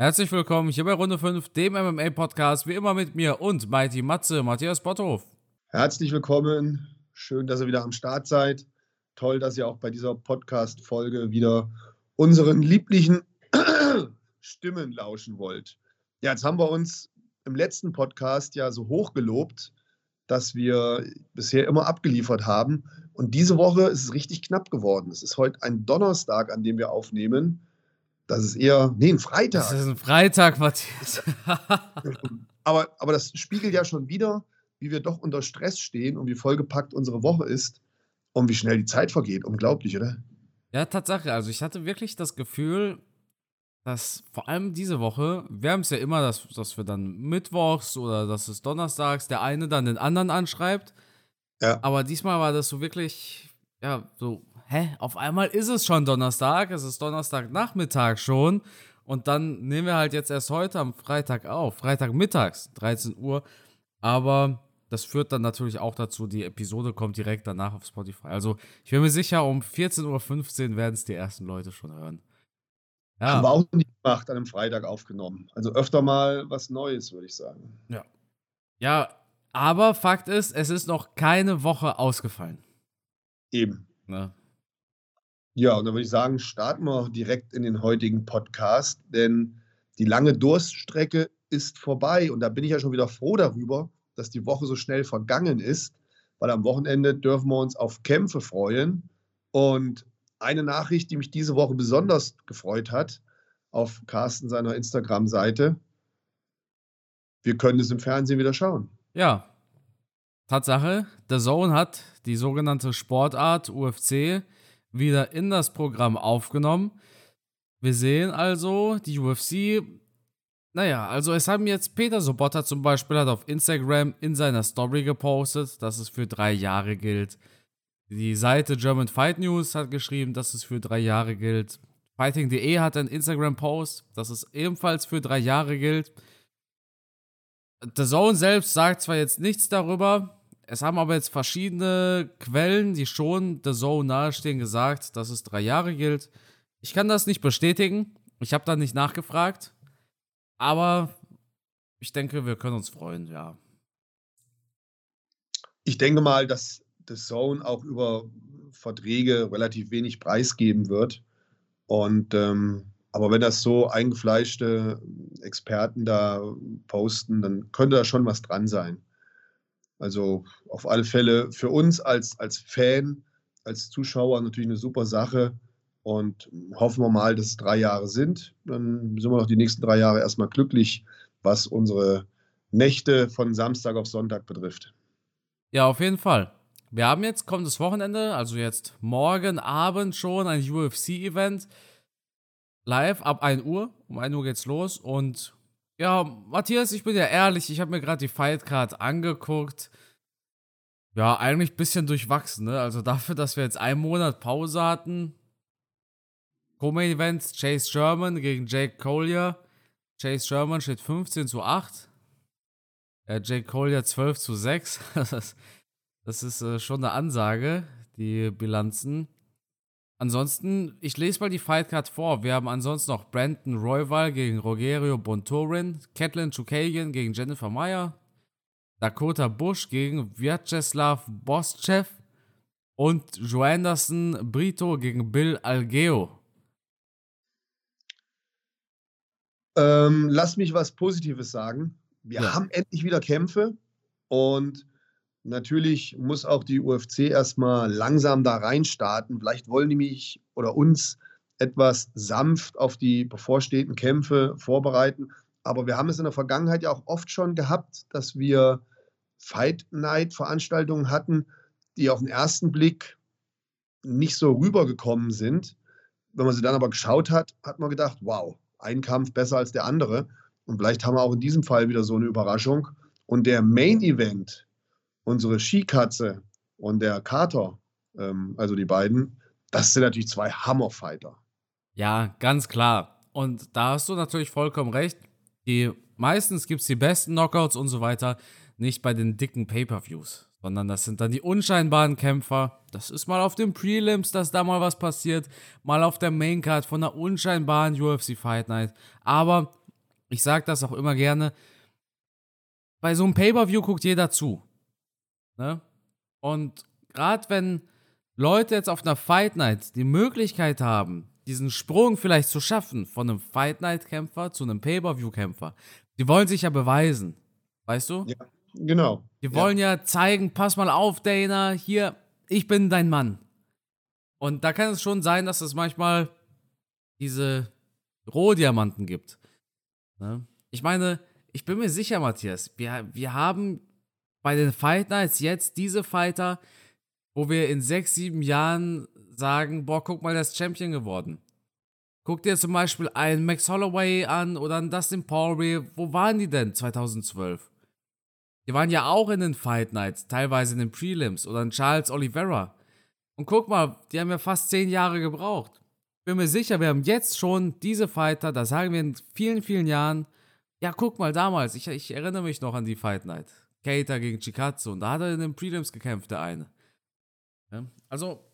Herzlich willkommen hier bei Runde 5, dem MMA-Podcast, wie immer mit mir und Mighty Matze, Matthias Botthof. Herzlich willkommen, schön, dass ihr wieder am Start seid. Toll, dass ihr auch bei dieser Podcast-Folge wieder unseren lieblichen Stimmen lauschen wollt. Ja, jetzt haben wir uns im letzten Podcast ja so hoch gelobt, dass wir bisher immer abgeliefert haben. Und diese Woche ist es richtig knapp geworden. Es ist heute ein Donnerstag, an dem wir aufnehmen. Das ist eher, nee, ein Freitag. Das ist ein Freitag, Matthias. aber, aber das spiegelt ja schon wieder, wie wir doch unter Stress stehen und wie vollgepackt unsere Woche ist und wie schnell die Zeit vergeht. Unglaublich, oder? Ja, Tatsache. Also ich hatte wirklich das Gefühl, dass vor allem diese Woche, wir haben es ja immer, dass, dass wir dann mittwochs oder dass es donnerstags der eine dann den anderen anschreibt. Ja. Aber diesmal war das so wirklich, ja, so, hä, auf einmal ist es schon Donnerstag, es ist Donnerstagnachmittag schon. Und dann nehmen wir halt jetzt erst heute am Freitag auf, Freitagmittags, 13 Uhr. Aber das führt dann natürlich auch dazu, die Episode kommt direkt danach auf Spotify. Also ich bin mir sicher, um 14.15 Uhr werden es die ersten Leute schon hören. Ja. Haben wir auch nicht gemacht, an einem Freitag aufgenommen. Also öfter mal was Neues, würde ich sagen. Ja. Ja, aber Fakt ist, es ist noch keine Woche ausgefallen. Eben. Ne? Ja, und dann würde ich sagen, starten wir direkt in den heutigen Podcast, denn die lange Durststrecke ist vorbei und da bin ich ja schon wieder froh darüber, dass die Woche so schnell vergangen ist, weil am Wochenende dürfen wir uns auf Kämpfe freuen und eine Nachricht, die mich diese Woche besonders gefreut hat, auf Carsten seiner Instagram-Seite. Wir können es im Fernsehen wieder schauen. Ja. Tatsache, The Zone hat die sogenannte Sportart UFC wieder in das Programm aufgenommen. Wir sehen also, die UFC, naja, also es haben jetzt Peter Sobotta zum Beispiel hat auf Instagram in seiner Story gepostet, dass es für drei Jahre gilt. Die Seite German Fight News hat geschrieben, dass es für drei Jahre gilt. Fighting.de hat einen Instagram-Post, dass es ebenfalls für drei Jahre gilt. The Zone selbst sagt zwar jetzt nichts darüber, es haben aber jetzt verschiedene Quellen, die schon The Zone nahestehen, gesagt, dass es drei Jahre gilt. Ich kann das nicht bestätigen. Ich habe da nicht nachgefragt. Aber ich denke, wir können uns freuen, ja. Ich denke mal, dass The Zone auch über Verträge relativ wenig preisgeben wird. Und ähm, aber wenn das so eingefleischte Experten da posten, dann könnte da schon was dran sein. Also auf alle Fälle für uns als, als Fan, als Zuschauer natürlich eine super Sache. Und hoffen wir mal, dass es drei Jahre sind. Dann sind wir noch die nächsten drei Jahre erstmal glücklich, was unsere Nächte von Samstag auf Sonntag betrifft. Ja, auf jeden Fall. Wir haben jetzt kommendes Wochenende, also jetzt morgen Abend schon ein UFC-Event. Live ab 1 Uhr. Um 1 Uhr geht's los. Und ja, Matthias, ich bin ja ehrlich, ich habe mir gerade die Fightcard angeguckt. Ja, eigentlich ein bisschen durchwachsen, ne? Also dafür, dass wir jetzt einen Monat Pause hatten. Co-Main Event Chase Sherman gegen Jake Collier. Chase Sherman steht 15 zu 8. Äh, Jake Collier 12 zu 6. Das ist äh, schon eine Ansage, die Bilanzen. Ansonsten, ich lese mal die Fightcard vor. Wir haben ansonsten noch Brandon Royval gegen Rogerio Bontorin, Kathleen Chukagian gegen Jennifer Meyer, Dakota Bush gegen Vyacheslav Boschev und Joanderson Brito gegen Bill Algeo. Ähm, lass mich was Positives sagen. Wir ja. haben endlich wieder Kämpfe und Natürlich muss auch die UFC erstmal langsam da reinstarten. Vielleicht wollen die mich oder uns etwas sanft auf die bevorstehenden Kämpfe vorbereiten. Aber wir haben es in der Vergangenheit ja auch oft schon gehabt, dass wir Fight Night Veranstaltungen hatten, die auf den ersten Blick nicht so rübergekommen sind. Wenn man sie dann aber geschaut hat, hat man gedacht, wow, ein Kampf besser als der andere. Und vielleicht haben wir auch in diesem Fall wieder so eine Überraschung. Und der Main Event unsere Skikatze und der Kater, ähm, also die beiden, das sind natürlich zwei Hammerfighter. Ja, ganz klar. Und da hast du natürlich vollkommen recht. Die, meistens gibt es die besten Knockouts und so weiter nicht bei den dicken Pay-Per-Views, sondern das sind dann die unscheinbaren Kämpfer. Das ist mal auf den Prelims, dass da mal was passiert, mal auf der Maincard von einer unscheinbaren UFC Fight Night. Aber ich sage das auch immer gerne, bei so einem Pay-Per-View guckt jeder zu. Ne? Und gerade wenn Leute jetzt auf einer Fight Night die Möglichkeit haben, diesen Sprung vielleicht zu schaffen von einem Fight Night Kämpfer zu einem Pay-Per-View Kämpfer, die wollen sich ja beweisen. Weißt du? Ja, genau. Die wollen ja. ja zeigen, pass mal auf, Dana, hier, ich bin dein Mann. Und da kann es schon sein, dass es manchmal diese Rohdiamanten gibt. Ne? Ich meine, ich bin mir sicher, Matthias, wir, wir haben bei den Fight Nights jetzt diese Fighter, wo wir in sechs, sieben Jahren sagen, boah, guck mal, der ist Champion geworden. Guck dir zum Beispiel einen Max Holloway an oder einen Dustin Poirier. Wo waren die denn 2012? Die waren ja auch in den Fight Nights, teilweise in den Prelims oder einen Charles Oliveira. Und guck mal, die haben ja fast zehn Jahre gebraucht. Bin mir sicher, wir haben jetzt schon diese Fighter, da sagen wir in vielen, vielen Jahren, ja, guck mal, damals, ich, ich erinnere mich noch an die Fight Night. Keita gegen Chikatsu und da hat er in den Prelims gekämpft, der eine. Ja, also,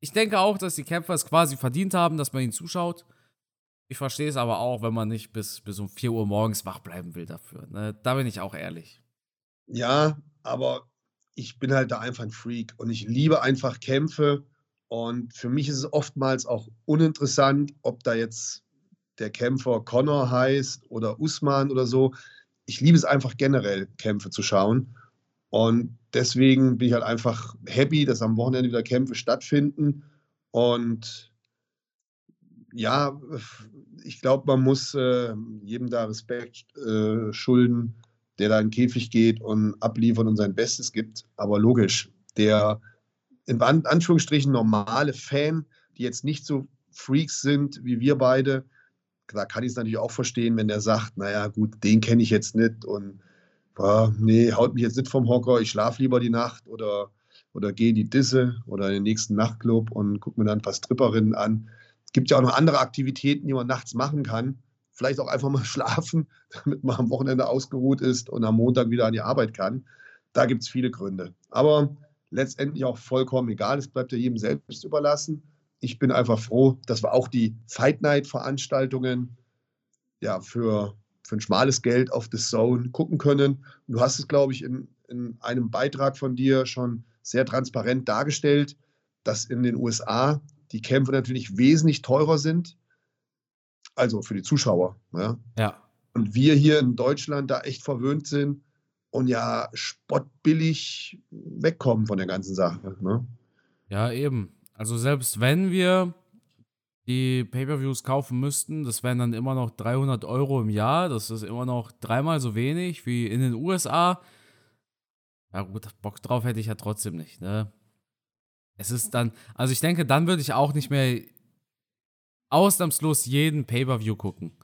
ich denke auch, dass die Kämpfer es quasi verdient haben, dass man ihnen zuschaut. Ich verstehe es aber auch, wenn man nicht bis, bis um 4 Uhr morgens wach bleiben will dafür. Ne? Da bin ich auch ehrlich. Ja, aber ich bin halt da einfach ein Freak und ich liebe einfach Kämpfe. Und für mich ist es oftmals auch uninteressant, ob da jetzt der Kämpfer Connor heißt oder Usman oder so. Ich liebe es einfach generell, Kämpfe zu schauen. Und deswegen bin ich halt einfach happy, dass am Wochenende wieder Kämpfe stattfinden. Und ja, ich glaube, man muss äh, jedem da Respekt äh, schulden, der da in den Käfig geht und abliefert und sein Bestes gibt. Aber logisch, der in Anführungsstrichen normale Fan, die jetzt nicht so Freaks sind wie wir beide, da kann ich es natürlich auch verstehen, wenn der sagt, naja, gut, den kenne ich jetzt nicht und boah, nee, haut mich jetzt nicht vom Hocker, ich schlafe lieber die Nacht oder, oder gehe in die Disse oder in den nächsten Nachtclub und gucke mir dann ein paar Stripperinnen an. Es gibt ja auch noch andere Aktivitäten, die man nachts machen kann. Vielleicht auch einfach mal schlafen, damit man am Wochenende ausgeruht ist und am Montag wieder an die Arbeit kann. Da gibt es viele Gründe. Aber letztendlich auch vollkommen egal. Es bleibt ja jedem selbst überlassen. Ich bin einfach froh, dass wir auch die Fight Night Veranstaltungen ja, für für ein schmales Geld auf The Zone gucken können. Und du hast es, glaube ich, in, in einem Beitrag von dir schon sehr transparent dargestellt, dass in den USA die Kämpfe natürlich wesentlich teurer sind, also für die Zuschauer. Ja. ja. Und wir hier in Deutschland da echt verwöhnt sind und ja spottbillig wegkommen von der ganzen Sache. Ne? Ja, eben. Also selbst wenn wir die Pay-per-Views kaufen müssten, das wären dann immer noch 300 Euro im Jahr. Das ist immer noch dreimal so wenig wie in den USA. Ja gut, Bock drauf hätte ich ja trotzdem nicht, ne? Es ist dann, also ich denke, dann würde ich auch nicht mehr ausnahmslos jeden Pay-per-View gucken.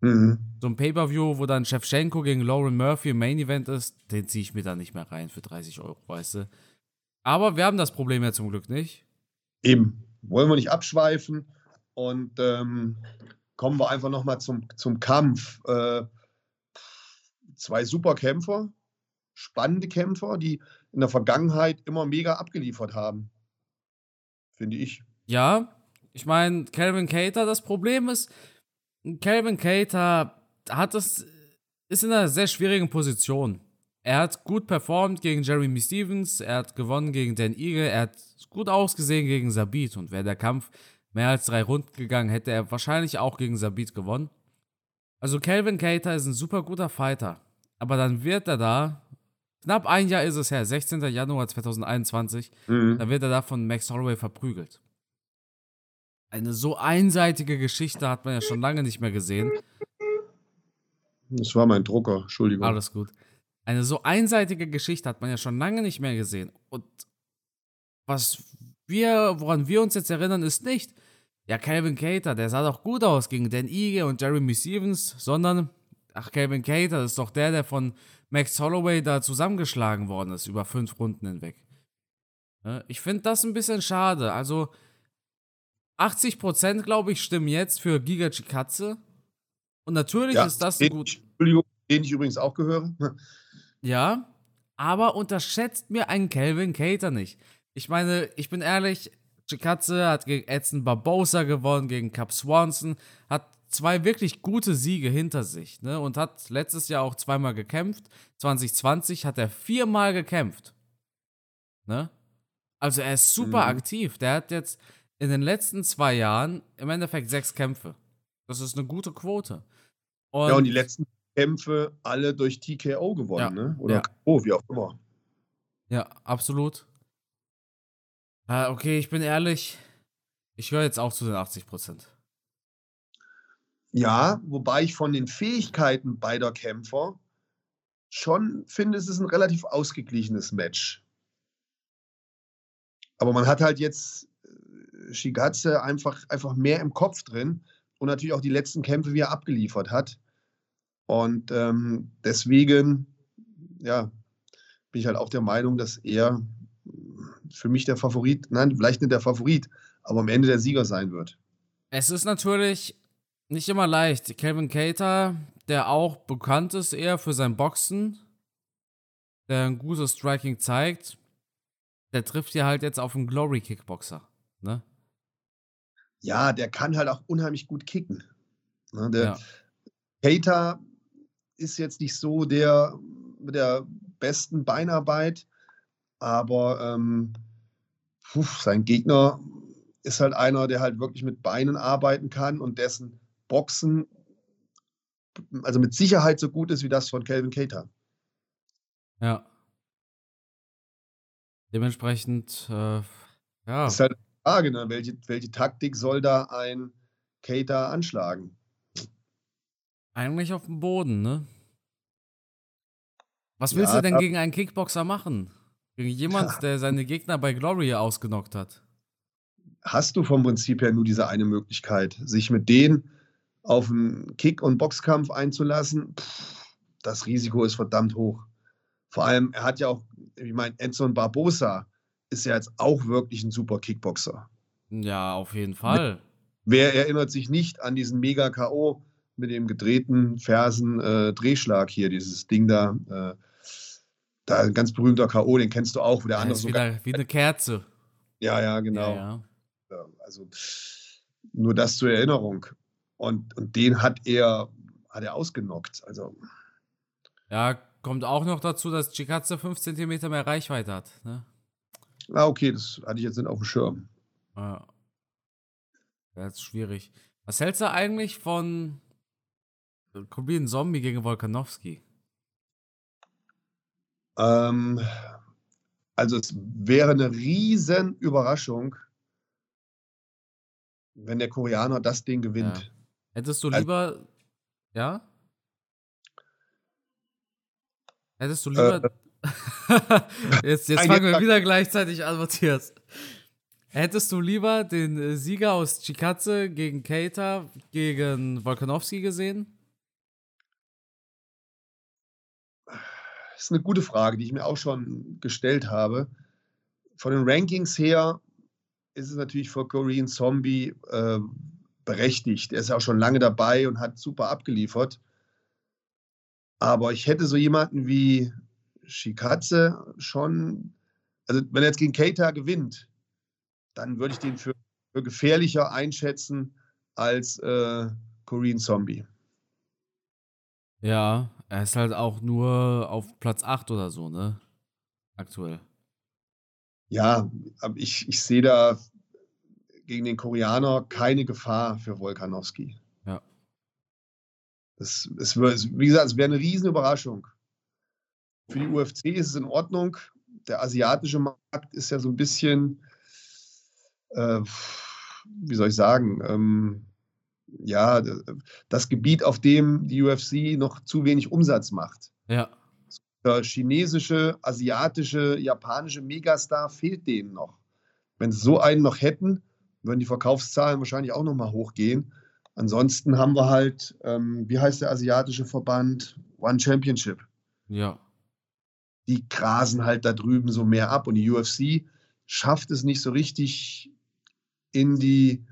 Mhm. So ein Pay-per-View, wo dann Shevchenko gegen Lauren Murphy im Main-Event ist, den ziehe ich mir dann nicht mehr rein für 30 Euro, weißt du? Aber wir haben das Problem ja zum Glück nicht. Eben. Wollen wir nicht abschweifen. Und ähm, kommen wir einfach nochmal zum, zum Kampf. Äh, zwei super Kämpfer, spannende Kämpfer, die in der Vergangenheit immer mega abgeliefert haben. Finde ich. Ja, ich meine, Calvin Cater, das Problem ist, Calvin Cater hat das, ist in einer sehr schwierigen Position. Er hat gut performt gegen Jeremy Stevens, er hat gewonnen gegen Dan Eagle, er hat gut ausgesehen gegen Sabit und wäre der Kampf mehr als drei Runden gegangen, hätte er wahrscheinlich auch gegen Sabit gewonnen. Also Calvin Cater ist ein super guter Fighter. Aber dann wird er da, knapp ein Jahr ist es her, 16. Januar 2021, mhm. da wird er da von Max Holloway verprügelt. Eine so einseitige Geschichte hat man ja schon lange nicht mehr gesehen. Das war mein Drucker, Entschuldigung. Alles gut. Eine so einseitige Geschichte hat man ja schon lange nicht mehr gesehen. Und was wir, woran wir uns jetzt erinnern, ist nicht, ja, Calvin Cater, der sah doch gut aus gegen Dan Ige und Jeremy Stevens, sondern, ach, Calvin Cater ist doch der, der von Max Holloway da zusammengeschlagen worden ist, über fünf Runden hinweg. Ich finde das ein bisschen schade. Also, 80% glaube ich stimmen jetzt für Giga Chikatze. Und natürlich ja, ist das den, gut. Entschuldigung, den ich übrigens auch gehöre. Ja, aber unterschätzt mir einen Calvin Cater nicht. Ich meine, ich bin ehrlich, Chikatze hat gegen Edson Barbosa gewonnen, gegen Cap Swanson, hat zwei wirklich gute Siege hinter sich, ne? Und hat letztes Jahr auch zweimal gekämpft. 2020 hat er viermal gekämpft. Ne? Also er ist super mhm. aktiv. Der hat jetzt in den letzten zwei Jahren im Endeffekt sechs Kämpfe. Das ist eine gute Quote. Und ja, und die letzten Kämpfe alle durch TKO gewonnen, ja, ne? Oder ja. oh, wie auch immer. Ja, absolut. Äh, okay, ich bin ehrlich. Ich höre jetzt auch zu den 80 Prozent. Ja, wobei ich von den Fähigkeiten beider Kämpfer schon finde, es ist ein relativ ausgeglichenes Match. Aber man hat halt jetzt äh, Shigatse einfach, einfach mehr im Kopf drin und natürlich auch die letzten Kämpfe, wie er abgeliefert hat. Und ähm, deswegen, ja, bin ich halt auch der Meinung, dass er für mich der Favorit, nein, vielleicht nicht der Favorit, aber am Ende der Sieger sein wird. Es ist natürlich nicht immer leicht. Kevin Cater, der auch bekannt ist eher für sein Boxen, der ein gutes Striking zeigt, der trifft ja halt jetzt auf einen Glory Kickboxer, ne? Ja, der kann halt auch unheimlich gut kicken. Ne? Der ja. Cater ist jetzt nicht so der mit der besten Beinarbeit, aber ähm, puh, sein Gegner ist halt einer, der halt wirklich mit Beinen arbeiten kann und dessen Boxen also mit Sicherheit so gut ist wie das von Calvin Cater. Ja. Dementsprechend, äh, ja. Das ist halt die Frage, ne? welche, welche Taktik soll da ein Cater anschlagen? Eigentlich auf dem Boden, ne? Was willst ja, du denn gegen einen Kickboxer machen? Gegen jemand, ja. der seine Gegner bei Glory ausgenockt hat? Hast du vom Prinzip her nur diese eine Möglichkeit, sich mit denen auf einen Kick- und Boxkampf einzulassen? Pff, das Risiko ist verdammt hoch. Vor allem, er hat ja auch ich meine, Enson Barbosa ist ja jetzt auch wirklich ein super Kickboxer. Ja, auf jeden Fall. Wer erinnert sich nicht an diesen Mega-K.O. mit dem gedrehten Fersen-Drehschlag äh, hier, dieses Ding da? Äh, da ein ganz berühmter K.O., den kennst du auch, wo der ja, andere sogar. Wie eine Kerze. Ja, ja, genau. Ja, ja. Also nur das zur Erinnerung. Und, und den hat er, hat er ausgenockt. Also. Ja, Kommt auch noch dazu, dass Chikatze 5 cm mehr Reichweite hat. Ne? Ah, okay, das hatte ich jetzt nicht auf dem Schirm. Ja. Das ist schwierig. Was hältst du eigentlich von Korean Zombie gegen Volkanowski? Ähm, also es wäre eine riesen Überraschung, wenn der Koreaner das Ding gewinnt. Ja. Hättest du also lieber, also, ja? Hättest du lieber. Äh, jetzt jetzt fangen wir wieder gleichzeitig an, Matthias. Hättest du lieber den äh, Sieger aus Chikatze gegen Keita gegen Volkanowski gesehen? Das ist eine gute Frage, die ich mir auch schon gestellt habe. Von den Rankings her ist es natürlich für Korean Zombie äh, berechtigt. Er ist ja auch schon lange dabei und hat super abgeliefert. Aber ich hätte so jemanden wie Shikatze schon, also wenn er jetzt gegen Keita gewinnt, dann würde ich den für, für gefährlicher einschätzen als äh, Korean Zombie. Ja, er ist halt auch nur auf Platz 8 oder so, ne? Aktuell. Ja, ich, ich sehe da gegen den Koreaner keine Gefahr für Volkanowski. Es, es, wie gesagt, es wäre eine Riesenüberraschung. Für die UFC ist es in Ordnung. Der asiatische Markt ist ja so ein bisschen, äh, wie soll ich sagen, ähm, ja, das Gebiet, auf dem die UFC noch zu wenig Umsatz macht. Ja. Der chinesische, asiatische, japanische Megastar fehlt denen noch. Wenn sie so einen noch hätten, würden die Verkaufszahlen wahrscheinlich auch nochmal hochgehen. Ansonsten haben wir halt, ähm, wie heißt der asiatische Verband? One Championship. Ja. Die grasen halt da drüben so mehr ab und die UFC schafft es nicht so richtig in die,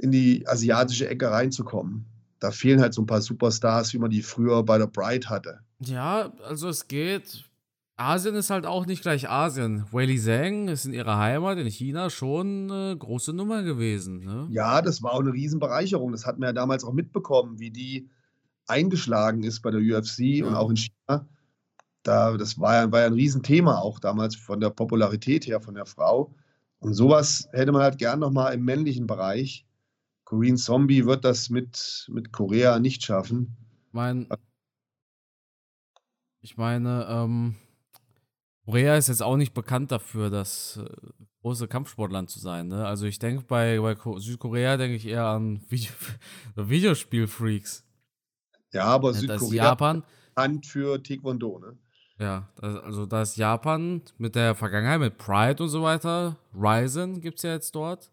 in die asiatische Ecke reinzukommen. Da fehlen halt so ein paar Superstars, wie man die früher bei der Bright hatte. Ja, also es geht. Asien ist halt auch nicht gleich Asien. Weili Zhang ist in ihrer Heimat in China schon eine große Nummer gewesen. Ne? Ja, das war auch eine Riesenbereicherung. Das hat man ja damals auch mitbekommen, wie die eingeschlagen ist bei der UFC ja. und auch in China. Da, das war ja, war ja ein Riesenthema auch damals von der Popularität her von der Frau. Und sowas hätte man halt gern nochmal im männlichen Bereich. Korean Zombie wird das mit, mit Korea nicht schaffen. Mein, ich meine, ähm, Korea ist jetzt auch nicht bekannt dafür, das äh, große Kampfsportland zu sein. Ne? Also ich denke bei, bei Südkorea denke ich eher an Video, Videospielfreaks. Ja, aber Südkorea Japan bekannt für Taekwondo, ne? Ja, also da ist Japan mit der Vergangenheit, mit Pride und so weiter. Ryzen gibt es ja jetzt dort.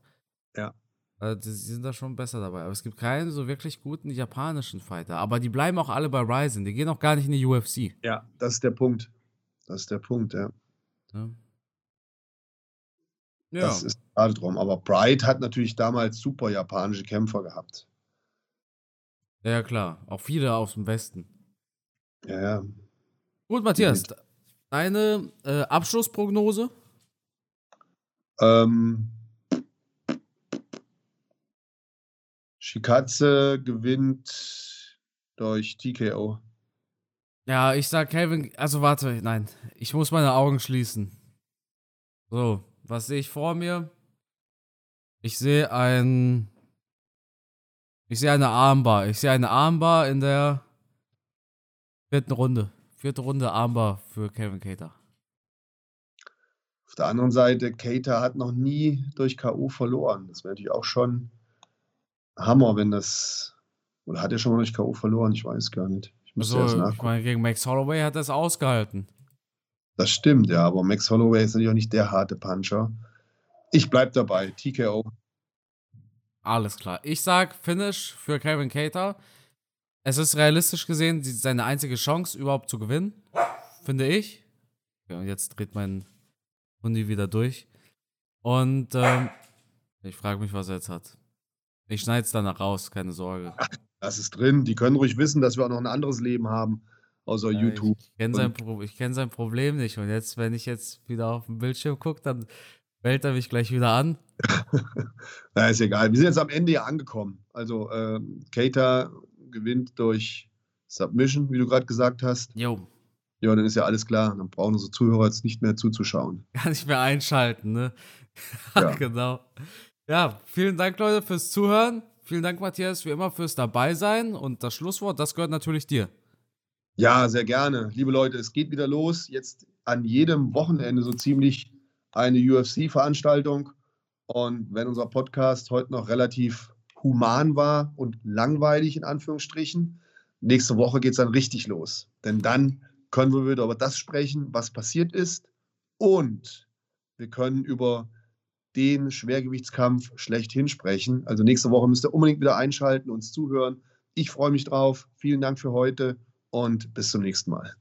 Also die, sind da schon besser dabei. Aber es gibt keinen so wirklich guten japanischen Fighter. Aber die bleiben auch alle bei Ryzen. Die gehen auch gar nicht in die UFC. Ja, das ist der Punkt. Das ist der Punkt, ja. Ja. Das ist gerade drum. Aber Pride hat natürlich damals super japanische Kämpfer gehabt. Ja, klar. Auch viele aus dem Westen. Ja, ja. Gut, Matthias, deine äh, Abschlussprognose? Ähm, Shikatze gewinnt durch TKO. Ja, ich sag Calvin, also warte, nein, ich muss meine Augen schließen. So, was sehe ich vor mir? Ich sehe ein, ich sehe eine Armbar. Ich sehe eine Armbar in der vierten Runde. Vierte Runde Armbar für Kevin Cater. Auf der anderen Seite, Cater hat noch nie durch K.O. verloren. Das wäre natürlich auch schon Hammer, wenn das. Oder hat er schon mal durch K.O. verloren? Ich weiß gar nicht. Ich müsste also, ich meine, gegen Max Holloway hat er es ausgehalten. Das stimmt, ja, aber Max Holloway ist natürlich auch nicht der harte Puncher. Ich bleib dabei, TKO. Alles klar. Ich sag Finish für Kevin Cater. Es ist realistisch gesehen seine einzige Chance, überhaupt zu gewinnen. Finde ich. Ja, jetzt dreht mein Hundi wieder durch. Und ähm, ich frage mich, was er jetzt hat. Ich schneide es danach raus, keine Sorge. Das ist drin. Die können ruhig wissen, dass wir auch noch ein anderes Leben haben, außer ja, YouTube. Ich kenne sein, Pro kenn sein Problem nicht. Und jetzt, wenn ich jetzt wieder auf den Bildschirm gucke, dann bellt er mich gleich wieder an. Na, ist egal. Wir sind jetzt am Ende ja angekommen. Also, äh, Cater gewinnt durch Submission, wie du gerade gesagt hast. Jo. Ja, dann ist ja alles klar. Dann brauchen unsere Zuhörer jetzt nicht mehr zuzuschauen. Gar nicht mehr einschalten, ne? Ja. genau. Ja, vielen Dank, Leute, fürs Zuhören. Vielen Dank, Matthias, wie immer fürs Dabeisein. Und das Schlusswort, das gehört natürlich dir. Ja, sehr gerne. Liebe Leute, es geht wieder los. Jetzt an jedem Wochenende so ziemlich eine UFC-Veranstaltung. Und wenn unser Podcast heute noch relativ human war und langweilig in Anführungsstrichen. Nächste Woche geht es dann richtig los. Denn dann können wir wieder über das sprechen, was passiert ist. Und wir können über den Schwergewichtskampf schlechthin sprechen. Also nächste Woche müsst ihr unbedingt wieder einschalten, uns zuhören. Ich freue mich drauf. Vielen Dank für heute und bis zum nächsten Mal.